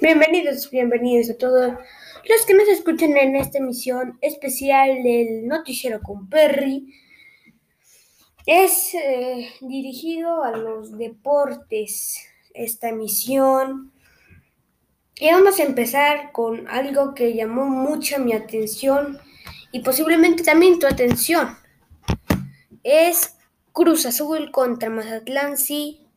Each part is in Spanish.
Bienvenidos, bienvenidos a todos los que nos escuchan en esta emisión especial del Noticiero con Perry. Es eh, dirigido a los deportes esta emisión. Y vamos a empezar con algo que llamó mucha mi atención y posiblemente también tu atención. Es Cruz Azul contra Mazatlán, sí.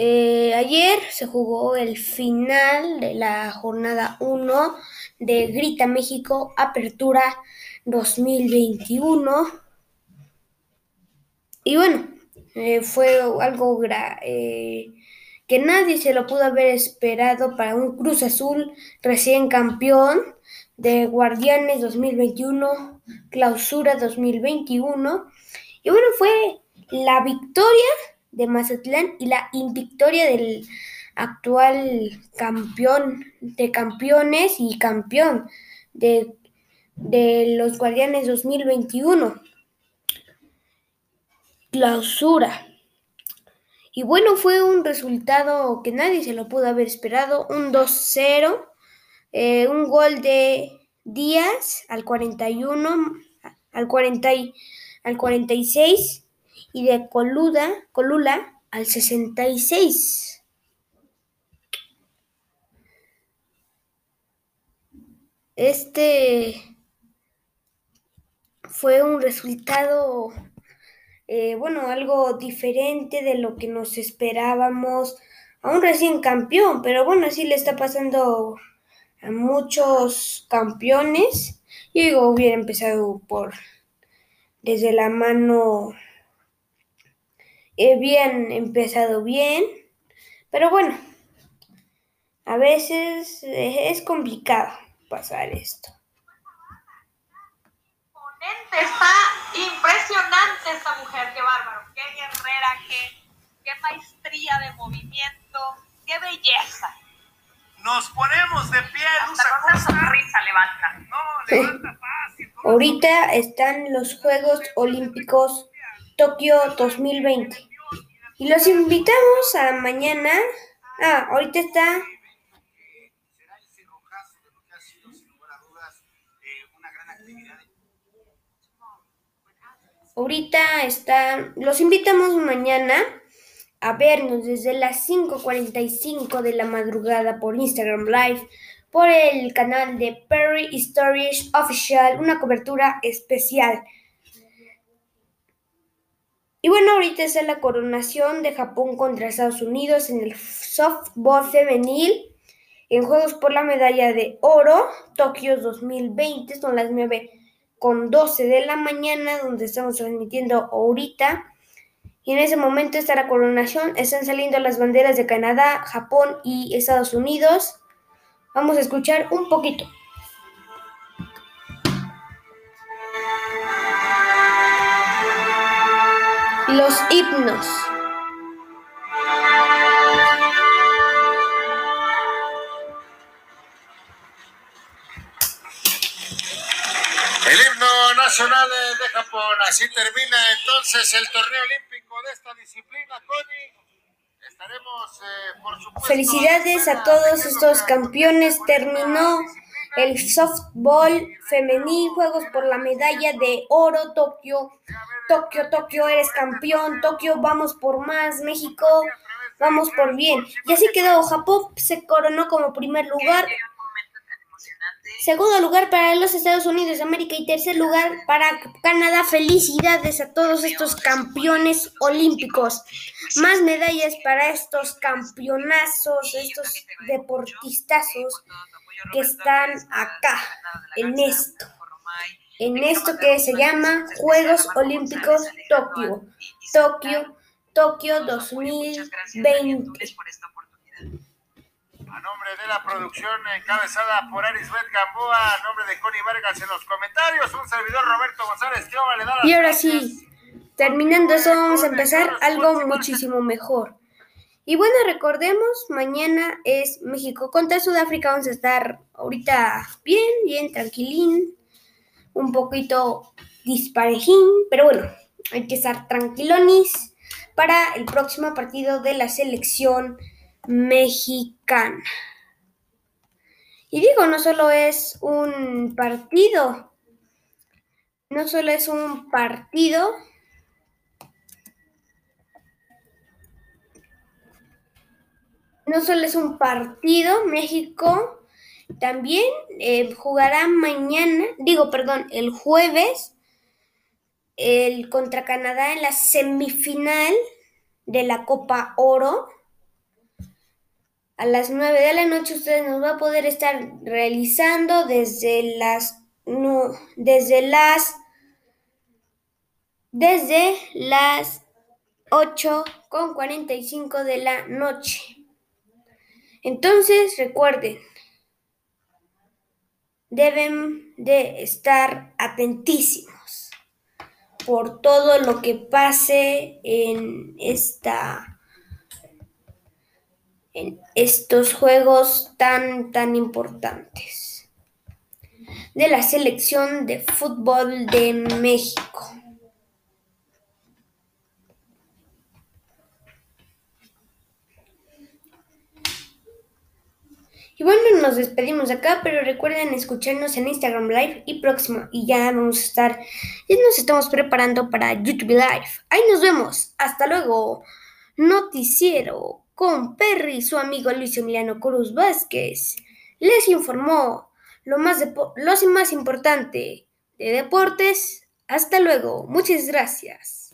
Eh, ayer se jugó el final de la jornada 1 de Grita México Apertura 2021. Y bueno, eh, fue algo eh, que nadie se lo pudo haber esperado para un Cruz Azul recién campeón de Guardianes 2021, Clausura 2021. Y bueno, fue la victoria de Mazatlán y la invictoria del actual campeón de campeones y campeón de, de los Guardianes 2021. Clausura. Y bueno, fue un resultado que nadie se lo pudo haber esperado, un 2-0, eh, un gol de Díaz al 41, al 40, al 46 y de Coluda, Colula al 66. Este fue un resultado, eh, bueno, algo diferente de lo que nos esperábamos a un recién campeón, pero bueno, así le está pasando a muchos campeones. Yo hubiera empezado por desde la mano He bien empezado bien, pero bueno, a veces es complicado pasar esto. Está impresionante esta mujer, qué bárbaro, qué guerrera, qué, qué maestría de movimiento, qué belleza. Nos ponemos de pie, Hasta con una sonrisa levanta. No, levanta fácil. Ahorita están los Juegos Olímpicos Tokio 2020. Y los invitamos a mañana. Ah, ahorita está. Ahorita está. Los invitamos mañana a vernos desde las 5:45 de la madrugada por Instagram Live, por el canal de Perry Stories Official, una cobertura especial. Y bueno, ahorita está la coronación de Japón contra Estados Unidos en el softball femenil en Juegos por la Medalla de Oro, Tokio 2020, son las 9 con 12 de la mañana, donde estamos transmitiendo ahorita. Y en ese momento está la coronación, están saliendo las banderas de Canadá, Japón y Estados Unidos. Vamos a escuchar un poquito. Los himnos. El himno nacional de Japón. Así termina entonces el torneo olímpico de esta disciplina, Connie. Estaremos, eh, por supuesto. Felicidades a todos estos campeones. Terminó el softball femenil, Juegos por la medalla de oro, Tokio, Tokio, Tokio, eres campeón, Tokio, vamos por más, México, vamos por bien. Y así quedó, Japón se coronó como primer lugar. Segundo lugar para los Estados Unidos de América y tercer lugar para Canadá. Felicidades a todos estos campeones olímpicos. Más medallas para estos campeonazos, estos deportistazos que están acá, en esto, en esto que se llama Juegos Olímpicos Tokio, Tokio, Tokio 2020. A nombre de la producción encabezada por Arisbet Gamboa, a nombre de Connie Vargas en los comentarios, un servidor Roberto González Y ahora sí, terminando eso, vamos a empezar algo muchísimo mejor. Y bueno, recordemos, mañana es México contra Sudáfrica. Vamos a estar ahorita bien, bien, tranquilín, un poquito disparejín, pero bueno, hay que estar tranquilonis para el próximo partido de la selección mexicana. Y digo, no solo es un partido, no solo es un partido, no solo es un partido, México también eh, jugará mañana, digo, perdón, el jueves, el contra Canadá en la semifinal de la Copa Oro. A las 9 de la noche ustedes nos va a poder estar realizando desde las no, desde las desde las 8 con 45 de la noche. Entonces, recuerden, deben de estar atentísimos por todo lo que pase en esta en estos juegos tan tan importantes de la selección de fútbol de México. Y bueno, nos despedimos acá, pero recuerden escucharnos en Instagram Live y próximo. Y ya vamos a estar, ya nos estamos preparando para YouTube Live. Ahí nos vemos. Hasta luego. Noticiero con Perry, su amigo Luis Emiliano Cruz Vázquez. Les informó lo más, lo más importante de deportes. Hasta luego. Muchas gracias.